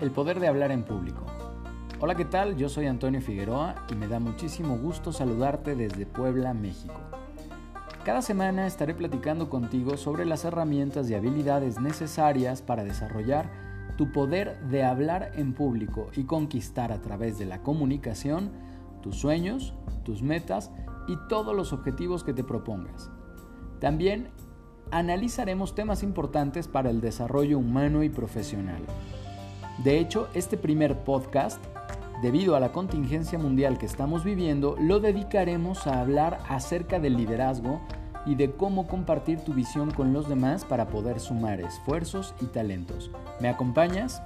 El poder de hablar en público. Hola, ¿qué tal? Yo soy Antonio Figueroa y me da muchísimo gusto saludarte desde Puebla, México. Cada semana estaré platicando contigo sobre las herramientas y habilidades necesarias para desarrollar tu poder de hablar en público y conquistar a través de la comunicación tus sueños, tus metas y todos los objetivos que te propongas. También analizaremos temas importantes para el desarrollo humano y profesional. De hecho, este primer podcast, debido a la contingencia mundial que estamos viviendo, lo dedicaremos a hablar acerca del liderazgo y de cómo compartir tu visión con los demás para poder sumar esfuerzos y talentos. ¿Me acompañas?